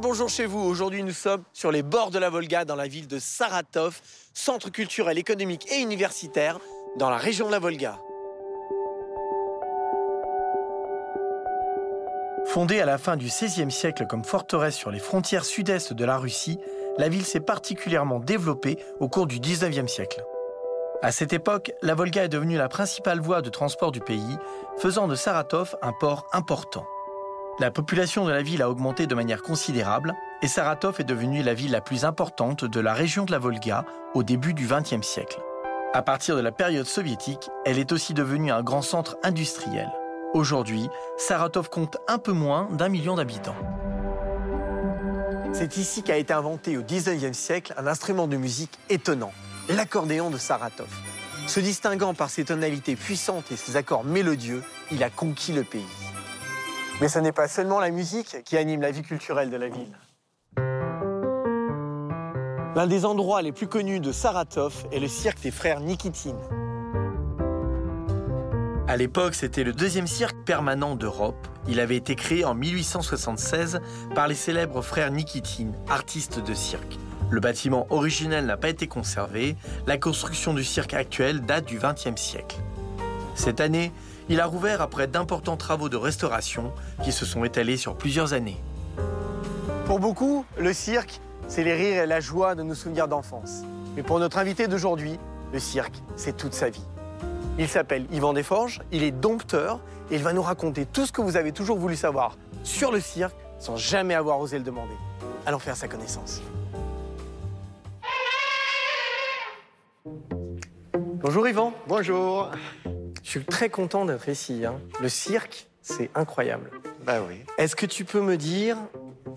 bonjour chez vous. Aujourd'hui, nous sommes sur les bords de la Volga, dans la ville de Saratov, centre culturel, économique et universitaire, dans la région de la Volga. Fondée à la fin du XVIe siècle comme forteresse sur les frontières sud-est de la Russie, la ville s'est particulièrement développée au cours du XIXe siècle. À cette époque, la Volga est devenue la principale voie de transport du pays, faisant de Saratov un port important. La population de la ville a augmenté de manière considérable et Saratov est devenue la ville la plus importante de la région de la Volga au début du XXe siècle. À partir de la période soviétique, elle est aussi devenue un grand centre industriel. Aujourd'hui, Saratov compte un peu moins d'un million d'habitants. C'est ici qu'a été inventé au 19e siècle un instrument de musique étonnant, l'accordéon de Saratov. Se distinguant par ses tonalités puissantes et ses accords mélodieux, il a conquis le pays. Mais ce n'est pas seulement la musique qui anime la vie culturelle de la ville. L'un des endroits les plus connus de Saratov est le cirque des frères Nikitine. À l'époque, c'était le deuxième cirque permanent d'Europe. Il avait été créé en 1876 par les célèbres frères Nikitine, artistes de cirque. Le bâtiment originel n'a pas été conservé. La construction du cirque actuel date du XXe siècle. Cette année, il a rouvert après d'importants travaux de restauration qui se sont étalés sur plusieurs années. Pour beaucoup, le cirque, c'est les rires et la joie de nos souvenirs d'enfance. Mais pour notre invité d'aujourd'hui, le cirque, c'est toute sa vie. Il s'appelle Yvan Desforges, il est dompteur et il va nous raconter tout ce que vous avez toujours voulu savoir sur le cirque sans jamais avoir osé le demander. Allons faire sa connaissance. Bonjour Yvan. Bonjour. Je suis très content d'être ici. hein. Le cirque, c'est incroyable. Ben oui. Est-ce que tu peux me dire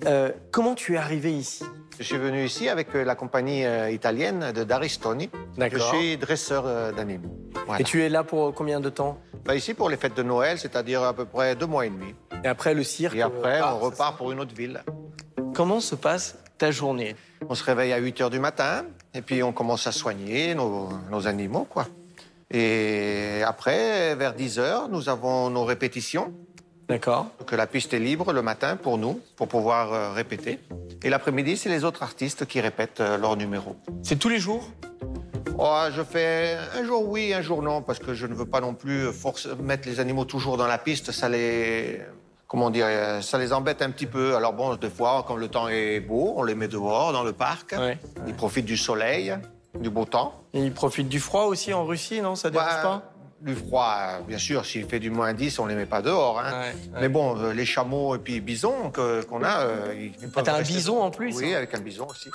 euh, comment tu es arrivé ici? Je suis venu ici avec euh, la compagnie euh, italienne de Daristoni. Je D'accord. suis dresseur euh, d'animaux. Voilà. Et tu es là pour combien de temps? Ben ici pour les fêtes de Noël, c'est-à-dire à peu près deux mois et demi. Et après le cirque Et après, ah, on ça, repart pour une autre ville. Comment se passe ta journée? On se réveille à 8 heures du matin et puis on commence à soigner nos, nos animaux, quoi. Et après, vers 10 heures, nous avons nos répétitions. D'accord. Donc la piste est libre le matin pour nous, pour pouvoir euh, répéter. Et l'après-midi, c'est les autres artistes qui répètent euh, leurs numéros. C'est tous les jours? Oh, je fais un jour oui, un jour non, parce que je ne veux pas non plus force, mettre les animaux toujours dans la piste. Ça les, comment dire, euh, ça les embête un petit peu. Alors bon, des fois, quand le temps est beau, on les met dehors dans le parc. Ouais. Ils profitent du soleil, du beau temps. Et ils profitent du froid aussi en Russie, non? Ça dérange Bah, pas? Du froid, euh, bien sûr, s'il fait du moins 10, on les met pas dehors. hein. Ouais, ouais. Mais bon, euh, les chameaux et puis bisons que- qu'on a, euh, ils Ah, t'as un rester- bison en plus Oui, hein avec un bison aussi.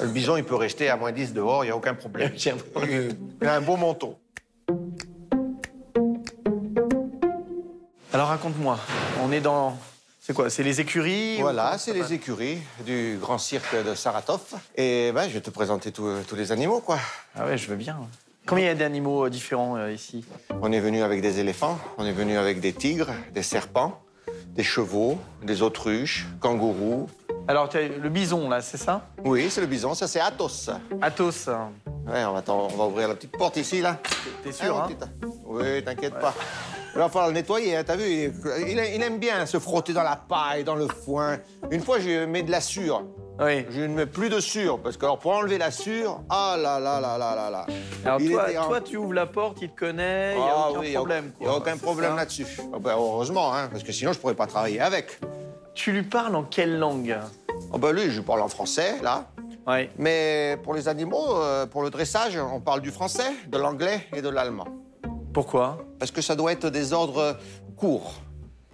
Le bison, il peut rester à moins 10 dehors, il n'y a aucun problème. Tiens. Il a un beau manteau. Alors raconte-moi, on est dans... C'est quoi C'est les écuries Voilà, c'est les écuries du grand cirque de Saratov. Et ben, je vais te présenter tous tous les animaux, quoi. Ah ouais, je veux bien. Combien il y a d'animaux euh, différents euh, ici? On est venu avec des éléphants, on est venu avec des tigres, des serpents, des chevaux, des autruches, kangourous. Alors, le bison, là, c'est ça? Oui, c'est le bison, ça c'est Athos. Athos, hein. Ouais, on va, on va ouvrir la petite porte ici, là. t'es sûr, Ah, hein? petite- Oui, t'inquiète pas. Il va falloir le nettoyer, hein, t'as vu il, aime bien se frotter dans la paille, dans le foin. Une fois, je mets de la sûre. Oui. Je ne mets plus de sûre, parce que alors, pour enlever la sûre, ah là là là là là là. Alors Il toi, était toi, tu ouvres la porte, il te connaît, il n'y a Ah aucun oui, a- problème. Il n'y a aucun problème là-dessus. Ah ben, heureusement, hein, parce que sinon, je ne pourrais pas travailler avec. Tu lui parles en quelle langue? Ah ben, lui, je parle en français, là. Oui. Mais pour les animaux, euh, pour le dressage, on parle du français, de l'anglais et de l'allemand. Pourquoi? Parce que ça doit être des ordres courts.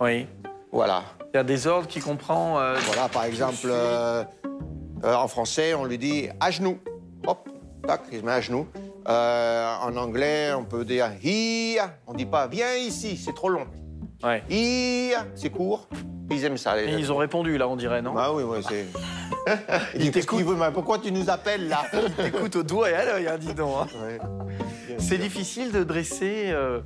Oui. Voilà. Il y a des ordres qui comprend. euh, Voilà, par exemple, euh, euh, en français, on lui dit à genoux. Hop, tac, il se met à genoux. Euh, en anglais, on peut dire here. On dit pas viens ici, c'est trop long. Ouais. Here, c'est court. Ils aiment ça. Les Et ils ont répondu, là, on dirait, non? Ah oui, oui, c'est. il veut, mais pourquoi tu nous appelles là? Écoute, au doigt et à l'œil, hein, dis donc. hein. Ouais. C'est difficile de dresser euh,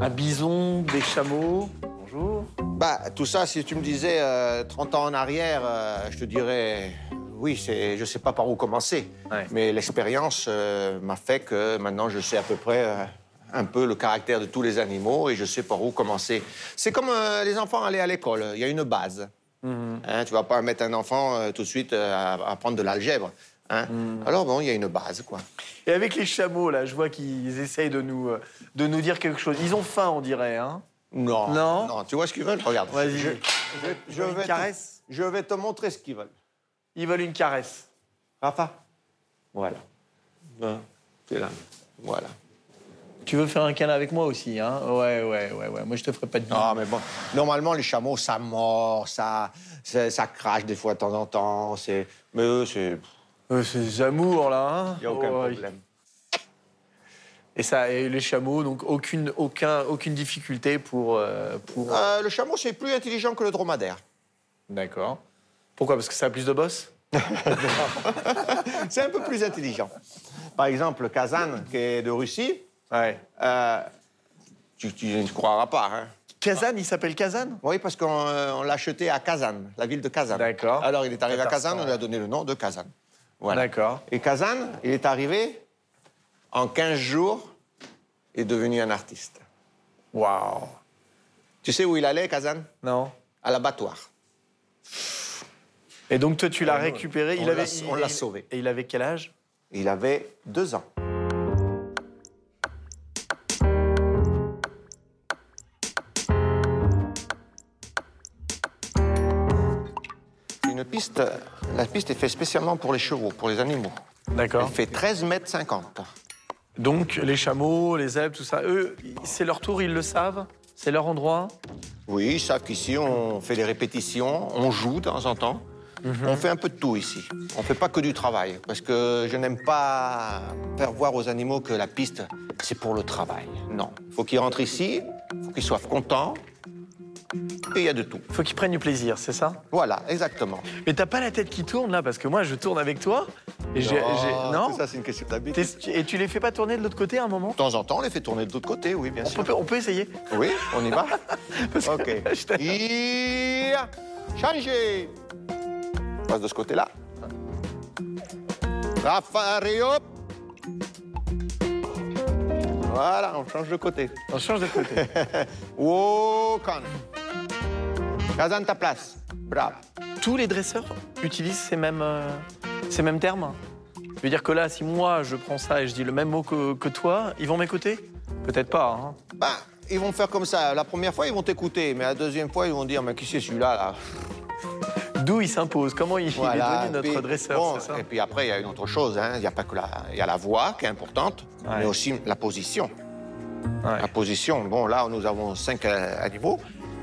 un bison, des chameaux. Bonjour. Bah, tout ça, si tu me disais euh, 30 ans en arrière, euh, je te dirais oui, je sais pas par où commencer. Ouais. Mais l'expérience euh, m'a fait que maintenant je sais à peu près un peu le caractère de tous les animaux et je sais par où commencer. C'est comme les enfants aller à l'école, il y a une base. Hein, tu vas pas mettre un enfant tout de suite à apprendre de l'algèbre. Hein. Alors bon, il y a une base, quoi. Et avec les chameaux, là, je vois qu'ils essayent de nous, euh, de nous dire quelque chose. Ils ont faim, on dirait, hein Non. Non? Tu vois ce qu'ils veulent? Regarde. Vas-y. Je, je- je Une vais te- caresse? je vais te montrer ce qu'ils veulent. Ils veulent une caresse. Rafa Voilà. Hein, C'est là. Voilà. Tu veux faire un câlin avec moi aussi, hein? Ouais, ouais, ouais, ouais. Moi, je te ferai pas de bisous. Ah, mais bon. Normalement, les chameaux, ça mord, ça, ça, ça crache des fois de temps en temps. C'est... Mais eux, c'est... Euh, c'est amour, là, hein Il n'y a aucun Ouais. problème. Et ça, et les chameaux, donc aucune, aucun, aucune difficulté pour, euh, pour. Euh, le chameau, c'est plus intelligent que le dromadaire. D'accord. Pourquoi? Parce que ça a plus de boss? C'est un peu plus intelligent. Par exemple, le Kazan, qui est de Russie, Ouais. euh, tu, tu ne croiras pas. Hein. Kazan, il s'appelle Kazan? Oui, parce qu'on euh, on l'a acheté à Kazan, la ville de Kazan. D'accord. Alors, il est arrivé à. Kazan, on lui a donné le nom de Kazan. Voilà. D'accord. Et Kazan, il est arrivé, en 15 jours, il est devenu un artiste. Waouh. Tu sais où il allait, Kazan? Non À l'abattoir. Et donc, toi, tu l'as récupéré. on il l'a- avait, on il- l'a sauvé. Et il avait quel âge? Il avait deux ans. Une piste, la piste est faite spécialement pour les chevaux, pour les animaux. D'accord. Elle fait 13 mètres 50. Donc, les chameaux, les zèbres, tout ça, eux, c'est leur tour, ils le savent? C'est leur endroit? Oui, ils savent qu'ici, on fait des répétitions, on joue de temps en temps. On fait un peu de tout ici. On fait pas que du travail, parce que je n'aime pas faire voir aux animaux que la piste, c'est pour le travail. Non. Il faut qu'ils rentrent ici, il faut qu'ils soient contents, et il y a de tout. Il faut qu'ils prennent du plaisir, c'est ça? Voilà, exactement. Mais t'as pas la tête qui tourne là, parce que moi, je tourne avec toi. Et j'ai. Non Ça, c'est une question d'habitude. T'es- Et tu les fais pas tourner de l'autre côté à un moment? De temps en temps, on les fait tourner de l'autre côté, oui, bien on sûr. peut, on peut essayer Oui, on y va Ok. Ia, Changez On passe de ce côté-là. Rafa, hop Voilà, on change de côté. On change de côté. Wokan. Kazan, ta place. Bravo. Tous les dresseurs utilisent ces mêmes, euh, ces mêmes termes Je veux dire que là, si moi, je prends ça et je dis le même mot que, que toi, ils vont m'écouter? Peut-être pas, hein Ben, ils vont faire comme ça. La première fois, ils vont t'écouter, mais la deuxième fois, ils vont dire, mais qui c'est celui-là, là? D'où il s'impose Comment il, il est devenu notre puis, dresseur, bon, c'est ça? Et puis après, il y a une autre chose. hein. Il y a pas que la, y a la voix qui est importante, Ouais. mais aussi la position. Ouais. La position. Bon, là, nous avons cinq euh, animaux,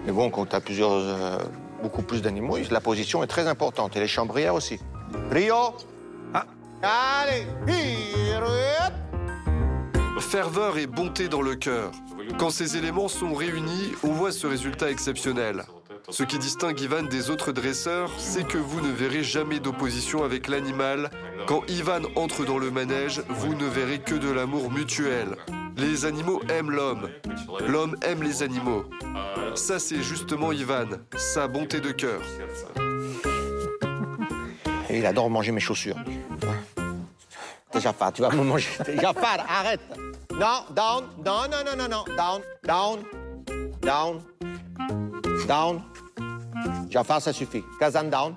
mais bon, quand tu as plusieurs, euh, beaucoup plus d'animaux, la position est très importante. Et les chambrières aussi. Rio. Ah. Allez. Ferveur et bonté dans le cœur. Quand ces éléments sont réunis, on voit ce résultat exceptionnel. Ce qui distingue Ivan des autres dresseurs, c'est que vous ne verrez jamais d'opposition avec l'animal. Quand Ivan entre dans le manège, vous ne verrez que de l'amour mutuel. Les animaux aiment l'homme. L'homme aime les animaux. Ça, c'est justement Ivan, sa bonté de cœur. Il adore manger mes chaussures. Jafar, tu vas me manger. Jafar, arrête. Non, down. Non, non, non, non, non. Down, down, down, down. Jafar, ça suffit. Kazan, down.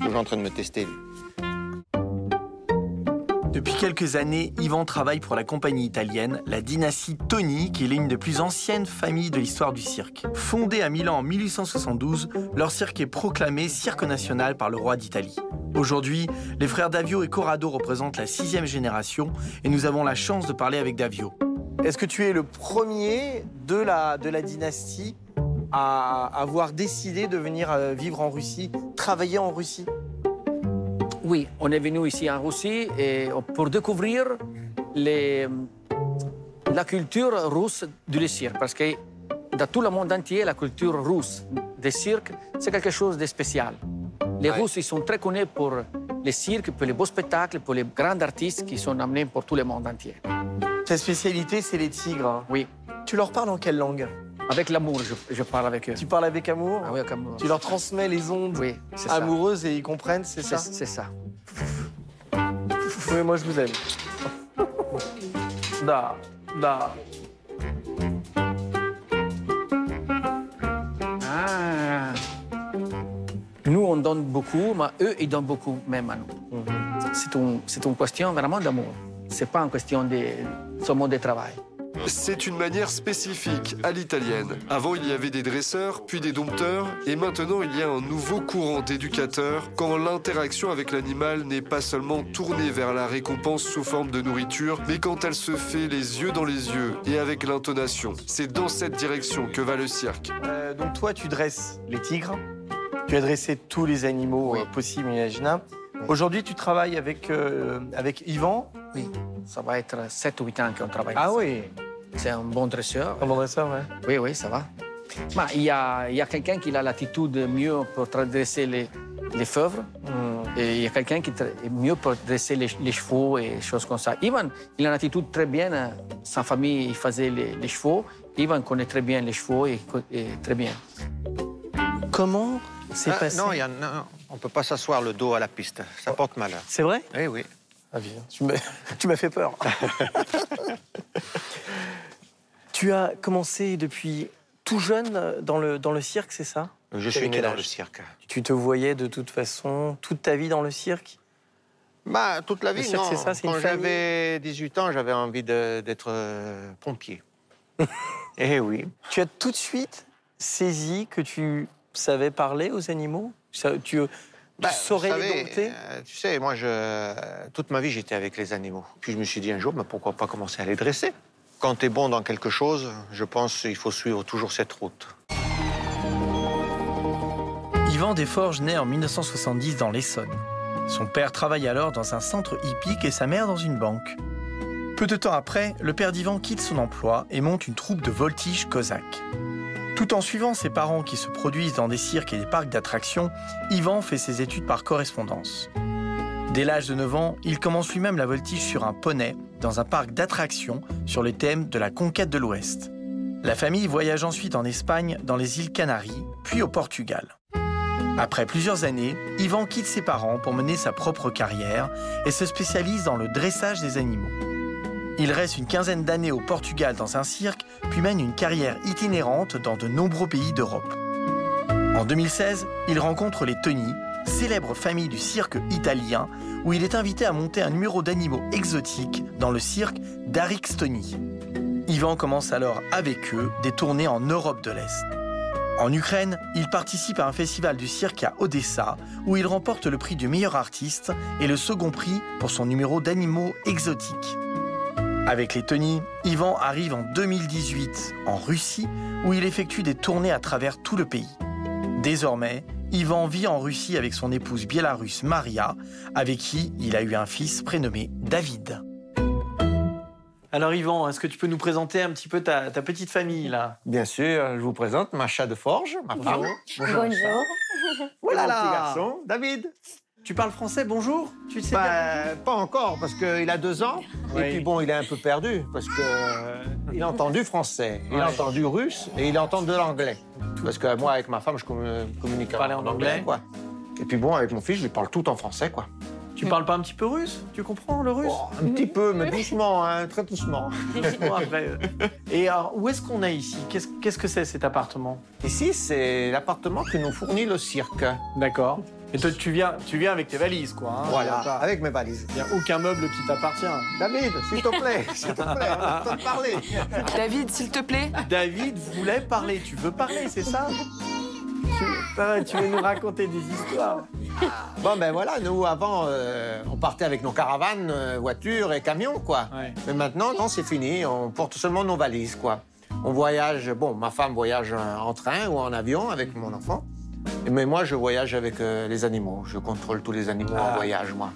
Toujours en train de me tester, lui. Depuis quelques années, Yvan travaille pour la compagnie italienne, la dynastie Toni, qui est l'une des plus anciennes familles de l'histoire du cirque. Fondée à Milan en 1872, leur cirque est proclamé cirque national par le roi d'Italie. Aujourd'hui, les frères Davio et Corrado représentent la sixième génération et nous avons la chance de parler avec Davio. Est-ce que tu es le premier de la, de la dynastie à avoir décidé de venir euh, vivre en Russie, travailler en Russie? Oui, on est venu ici en Russie et pour découvrir les- la culture russe du cirque. Parce que dans tout le monde entier, la culture russe des cirques, c'est quelque chose de spécial. Les Ouais. Russes, ils sont très connus pour les cirques, pour les beaux spectacles, pour les grands artistes qui sont amenés pour tout le monde entier. Ta spécialité, c'est les tigres. Oui, Tu leur parles en quelle langue? Avec l'amour, je, je parle avec eux. Tu parles avec amour Ah oui, avec amour. Tu leur transmets les ondes Oui, c'est ça. amoureuses et ils comprennent, c'est ça c'est ça. Oui, moi je vous aime. Da, da. Ah, on donne beaucoup, mais eux, ils donnent beaucoup même à nous. C'est une, c'est une question vraiment d'amour. C'est pas une question de seulement de travail. C'est une manière spécifique à l'italienne. Avant, il y avait des dresseurs, puis des dompteurs, et maintenant, il y a un nouveau courant d'éducateurs quand l'interaction avec l'animal n'est pas seulement tournée vers la récompense sous forme de nourriture, mais quand elle se fait les yeux dans les yeux et avec l'intonation. C'est dans cette direction que va le cirque. Euh, donc toi, tu dresses les tigres, tu as dressé tous les animaux Oui. euh, possibles, imaginables. Aujourd'hui, tu travailles avec, euh, avec Yvan. Oui, ça va être 7 ou 8 ans qu'on travaille. Ah oui, C'est un bon dresseur. un bon dresseur, ouais. Oui, oui, ça va. Mais il y a, il y a quelqu'un qui a l'attitude mieux pour dresser les, les fèvres. Hmm. Et il y a quelqu'un qui est mieux pour dresser les, les chevaux et choses comme ça. Ivan, il a une attitude très bien. hein. Sa famille il faisait les, les chevaux. Ivan connaît très bien les chevaux et, très bien. Comment c'est Ah, passé non, il y a- non, on ne peut pas s'asseoir le dos à la piste. Ça porte malheur. C'est vrai? Oui, oui. Ah bien, tu m'as, tu m'as fait peur. tu as commencé depuis tout jeune euh, dans le, dans le cirque, c'est ça? Je suis né dans le cirque. Tu te voyais de toute façon toute ta vie dans le cirque? Bah, toute la vie, Le cirque, non. c'est ça, Quand j'avais 18 ans, j'avais envie de- d'être euh, pompier. Eh oui. Tu as tout de suite saisi que tu savais parler aux animaux? Ça- Tu, tu Bah, saurais les dompter? euh, Tu sais, moi, je, toute ma vie, j'étais avec les animaux. Puis je me suis dit un jour, mais pourquoi pas commencer à les dresser? Quand tu es bon dans quelque chose, je pense qu'il faut suivre toujours cette route. Yvan Desforges naît en 1970 dans l'Essonne. Son père travaille alors dans un centre hippique et sa mère dans une banque. Peu de temps après, le père d'Yvan quitte son emploi et monte une troupe de voltige cosaque. Tout en suivant ses parents qui se produisent dans des cirques et des parcs d'attractions, Yvan fait ses études par correspondance. Dès l'âge de 9 ans, il commence lui-même la voltige sur un poney dans un parc d'attractions sur le thème de la conquête de l'Ouest. La famille voyage ensuite en Espagne, dans les îles Canaries, puis au Portugal. Après plusieurs années, Yvan quitte ses parents pour mener sa propre carrière et se spécialise dans le dressage des animaux. Il reste une quinzaine d'années au Portugal dans un cirque, puis mène une carrière itinérante dans de nombreux pays d'Europe. En 2016, il rencontre les Tony, célèbre famille du cirque italien, où il est invité à monter un numéro d'animaux exotiques dans le cirque d'Arix Tony. Yvan commence alors avec eux des tournées en Europe de l'Est. En Ukraine, il participe à un festival du cirque à Odessa, où il remporte le prix du meilleur artiste et le second prix pour son numéro d'animaux exotiques. Avec les Tony, Yvan arrive en 2018 en Russie, où il effectue des tournées à travers tout le pays. Désormais, Yvan vit en Russie avec son épouse biélorusse Maria, avec qui il a eu un fils prénommé David. Alors Yvan, est-ce que tu peux nous présenter un petit peu ta, ta petite famille là? Bien sûr, je vous présente Macha de Forge, ma femme. Bonjour. Oh là Mon là petit garçon, David. Tu parles français, bonjour Tu le sais bien Bah, pas encore, parce qu'il a deux ans. Oui. Et puis bon, il est un peu perdu, parce que euh, il a entendu français, il a entendu russe et il entend de l'anglais. Parce que moi, avec ma femme, je commu- communique Parler en anglais. quoi. Et puis bon, avec mon fils, je lui parle tout en français, quoi. Tu parles pas un petit peu russe? Tu comprends le russe? Oh, un petit peu, mais doucement, hein, très doucement. Euh. Et alors, où est-ce qu'on est ici? Qu'est-ce qu'est-ce que c'est cet appartement? Ici, c'est l'appartement que nous fournit le cirque. D'accord. Et toi, tu viens, tu viens avec tes valises, quoi. hein voilà, pas- avec mes valises. Il n'y a aucun meuble qui t'appartient. David, s'il te plaît, s'il te plaît, on a besoin de parler. David, s'il te plaît. David voulait parler. Tu veux parler, c'est ça? Tu, Ah, tu veux nous raconter des histoires Bon, ben voilà, nous, avant, euh, on partait avec nos caravanes, euh, voitures et camions, quoi. Ouais. Mais maintenant, non, c'est fini. On porte seulement nos valises, quoi. On voyage, bon, ma femme voyage en train ou en avion avec mon enfant. Mais moi, je voyage avec euh, les animaux. Je contrôle tous les animaux Ah. en voyage, moi.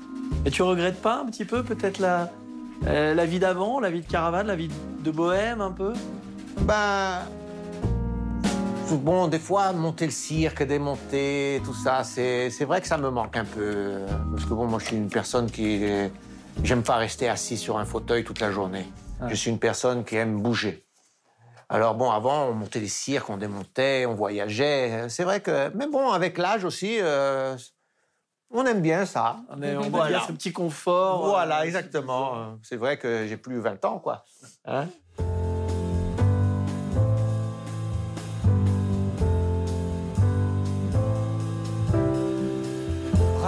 Et tu regrettes pas un petit peu, peut-être, la, euh, la vie d'avant, la vie de caravane, la vie de bohème, un peu? Ben. Bon, des fois, monter le cirque, démonter, tout ça, c'est c'est vrai que ça me manque un peu. Parce que bon, moi, je suis une personne qui. J'aime pas rester assis sur un fauteuil toute la journée. Ouais. Je suis une personne qui aime bouger. Alors bon, avant, on montait les cirques, on démontait, on voyageait. C'est vrai que. Mais bon, avec l'âge aussi, euh, on aime bien ça. On, est, on aime Voilà. bien ce petit confort. Voilà, euh, exactement. C'est vrai que j'ai plus 20 ans, quoi. Hein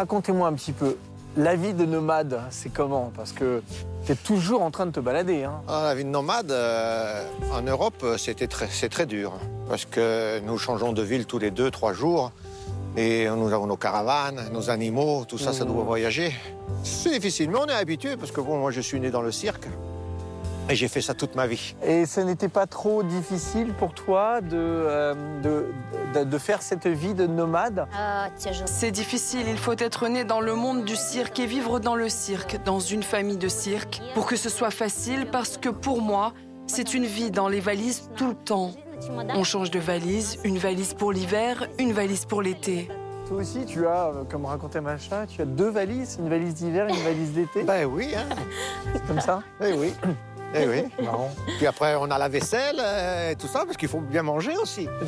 racontez-moi un petit peu. La vie de nomade, c'est comment? Parce que tu es toujours en train de te balader. Hein. Ah, la vie de nomade, euh, en Europe, c'était très, c'est très dur. Parce que nous changeons de ville tous les deux, trois jours. Et nous avons nos caravanes, nos animaux, tout ça, ça doit voyager. C'est difficile, mais on est habitué parce que bon, moi, je suis né dans le cirque. Et j'ai fait ça toute ma vie. Et ce n'était pas trop difficile pour toi de, euh, de, de, faire cette vie de nomade? Ah, c'est difficile, il faut être né dans le monde du cirque et vivre dans le cirque, dans une famille de cirque, pour que ce soit facile parce que pour moi, c'est une vie dans les valises tout le temps. On change de valise, une valise pour l'hiver, une valise pour l'été. Toi aussi, tu as, euh, comme racontait Macha, tu as deux valises, une valise d'hiver, une valise d'été? Bah oui, hein. C'est comme ça? Eh oui, oui. Eh oui. Puis après, on a la vaisselle euh, et tout ça, parce qu'il faut bien manger aussi.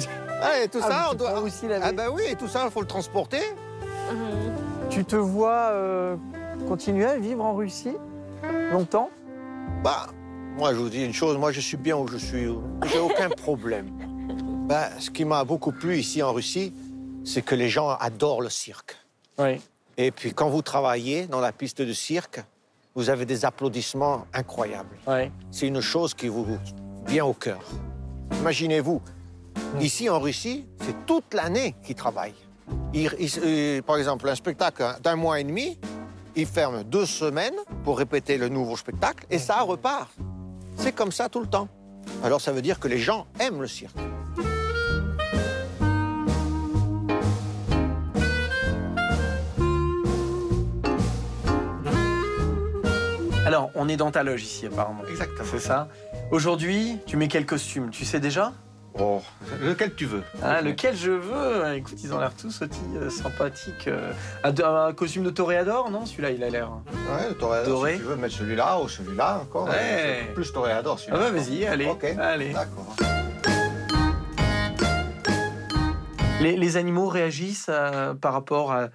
Ah, et tout ah, ça, on doit. Aussi laver. Ah, ben oui, et tout ça, il faut le transporter. Mhm. Tu te vois euh, continuer à vivre en Russie longtemps? Bah, moi, je vous dis une chose, moi, je suis bien où je suis. J'ai aucun problème. bah, ce qui m'a beaucoup plu ici en Russie, c'est que les gens adorent le cirque. Oui. Et puis, quand vous travaillez dans la piste de cirque, vous avez des applaudissements incroyables. Ouais. C'est une chose qui vous vient au cœur. Imaginez-vous, ici en Russie, c'est toute l'année qu'ils travaillent. Ils- ils- euh, par exemple, un spectacle d'un mois et demi, ils ferment deux semaines pour répéter le nouveau spectacle et ça repart. C'est comme ça tout le temps. Alors ça veut dire que les gens aiment le cirque. Alors, on est dans ta loge ici, apparemment. Exactement. C'est ça. Aujourd'hui, tu mets quel costume? Tu sais déjà? Oh, lequel tu veux? Ah, Lequel je veux? Écoute, ils ont l'air tous aussi euh, sympathiques. euh. Un, un costume de toréador, non? Celui-là, il a l'air. Ouais, le toréador, Doré. si tu veux mettre celui-là ou celui-là encore. Ouais. euh, Plus toréador, Ah celui-là. bah vas-y, allez. Ok. allez. D'accord. Les, les animaux réagissent par rapport à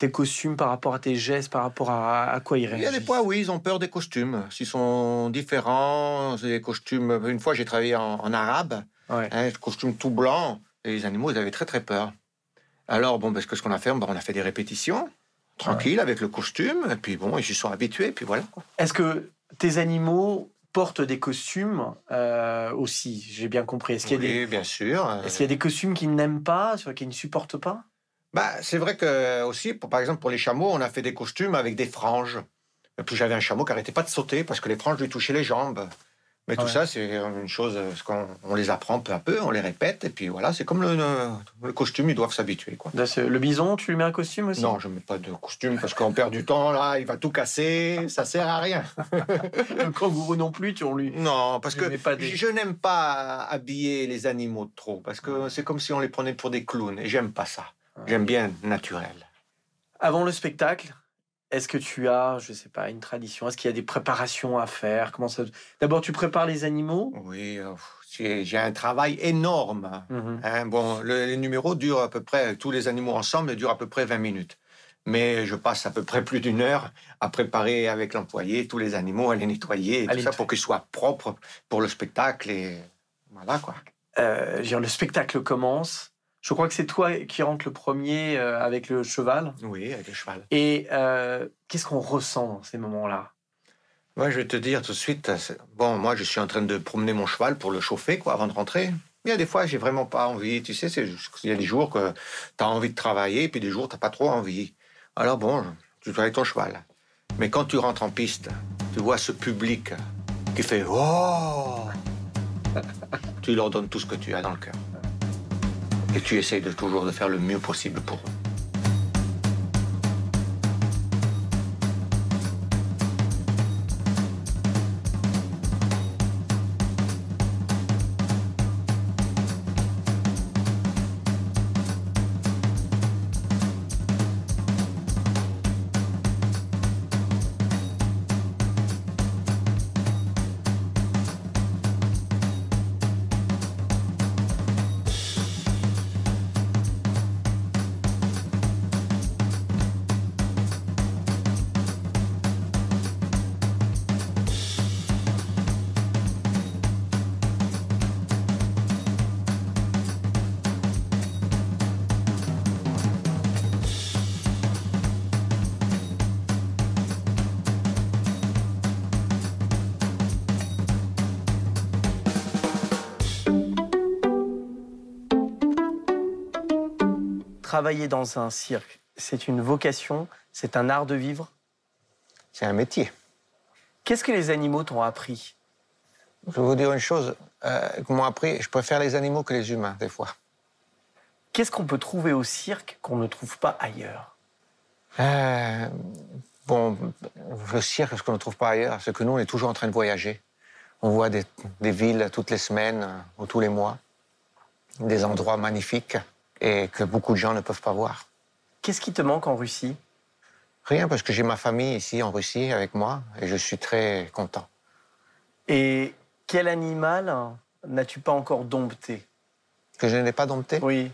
tes costumes, par rapport à tes gestes, par rapport à, à quoi ils Il y a réagissent des fois, oui, ils ont peur des costumes. S'ils sont différents, c'est des costumes. Une fois, j'ai travaillé en, en arabe, Ouais. un costume tout blanc, et les animaux, ils avaient très très peur. Alors, bon, parce que ce qu'on a fait, ben, on a fait des répétitions, tranquille, avec le costume, et puis bon, ils s'y sont habitués, puis voilà. Est-ce que tes animaux portent des costumes euh, aussi? J'ai bien compris. Est-ce qu'il y, a des- Oui, bien sûr. euh, est-ce qu'il y a des costumes qu'ils n'aiment pas, qu'ils ne supportent pas? Bah, c'est vrai que aussi, pour, par exemple, pour les chameaux, on a fait des costumes avec des franges. Et puis j'avais un chameau qui arrêtait pas de sauter parce que les franges lui touchaient les jambes. Mais tout Ouais. ça, c'est une chose, euh, qu'on on les apprend peu à peu, on les répète, et puis voilà, c'est comme le, le- costume, ils doivent s'habituer. Quoi. Le bison, tu lui mets un costume aussi? Non, je ne mets pas de costume parce qu'on perd du temps, là, il va tout casser, ça sert à rien. Le kangourou non plus, tu on lui. Non, parce Je que mets pas des- je n'aime pas habiller les animaux trop, parce que c'est comme si on les prenait pour des clowns, et j'aime pas ça. J'aime bien naturel. Avant le spectacle, est-ce que tu as, je sais pas, une tradition? Est-ce qu'il y a des préparations à faire? Comment ça D'abord, tu prépares les animaux? Oui, euh, j'ai un travail énorme. Mhm. Hein, bon, le- les numéros durent à peu près, tous les animaux ensemble durent à peu près 20 minutes. Mais je passe à peu près plus d'une heure à préparer avec l'employé tous les animaux, à les nettoyer, et À tout ça pour qu'ils soient propres pour le spectacle. Et voilà quoi. Euh, veux dire, le spectacle commence. Je crois que c'est toi qui rentre le premier euh, avec le cheval. Oui, avec le cheval. Et euh, qu'est-ce qu'on ressent dans ces moments-là? Moi, je vais te dire tout de suite, c'est- bon, moi, je suis en train de promener mon cheval pour le chauffer, quoi, avant de rentrer. Il y a des fois, j'ai vraiment pas envie. Tu sais, il y a des jours que tu as envie de travailler, puis des jours, tu pas trop envie. Alors bon, tu avec ton cheval. Mais quand tu rentres en piste, tu vois ce public qui fait Oh Tu leur donnes tout ce que tu as dans le cœur. Et tu essayes de toujours de faire le mieux possible pour eux. Travailler dans un cirque, c'est une vocation, c'est un art de vivre? C'est un métier. Qu'est-ce que les animaux t'ont appris? Je vais vous dire une chose, euh, m'ont appris, je préfère les animaux que les humains, des fois. Qu'est-ce qu'on peut trouver au cirque qu'on ne trouve pas ailleurs? Euh, bon, le cirque, ce qu'on ne trouve pas ailleurs, c'est que nous, on est toujours en train de voyager. On voit des, des villes toutes les semaines euh, ou tous les mois, des endroits magnifiques et que beaucoup de gens ne peuvent pas voir. Qu'est-ce qui te manque en Russie? Rien, parce que j'ai ma famille ici en Russie avec moi et je suis très content. Et quel animal n'as-tu pas encore dompté? Que je n'ai pas dompté? Oui.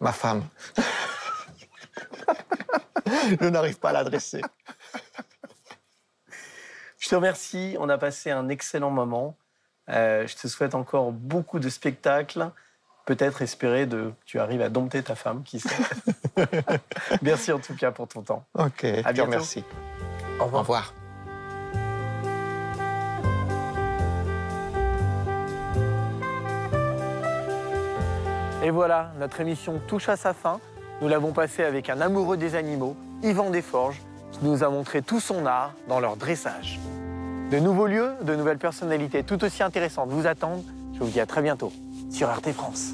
Ma femme. je n'arrive pas à l'adresser. Je te remercie, on a passé un excellent moment. Euh, je te souhaite encore beaucoup de spectacles. Peut-être espérer de, que tu arrives à dompter ta femme, qui sait. Merci en tout cas pour ton temps. Ok, te bientôt. remercie. Au Au revoir. revoir. Et voilà, notre émission touche à sa fin. Nous l'avons passée avec un amoureux des animaux, Yvan Desforges, qui nous a montré tout son art dans leur dressage. De nouveaux lieux, de nouvelles personnalités tout aussi intéressantes vous attendent. Je vous dis à très bientôt sur Arte France.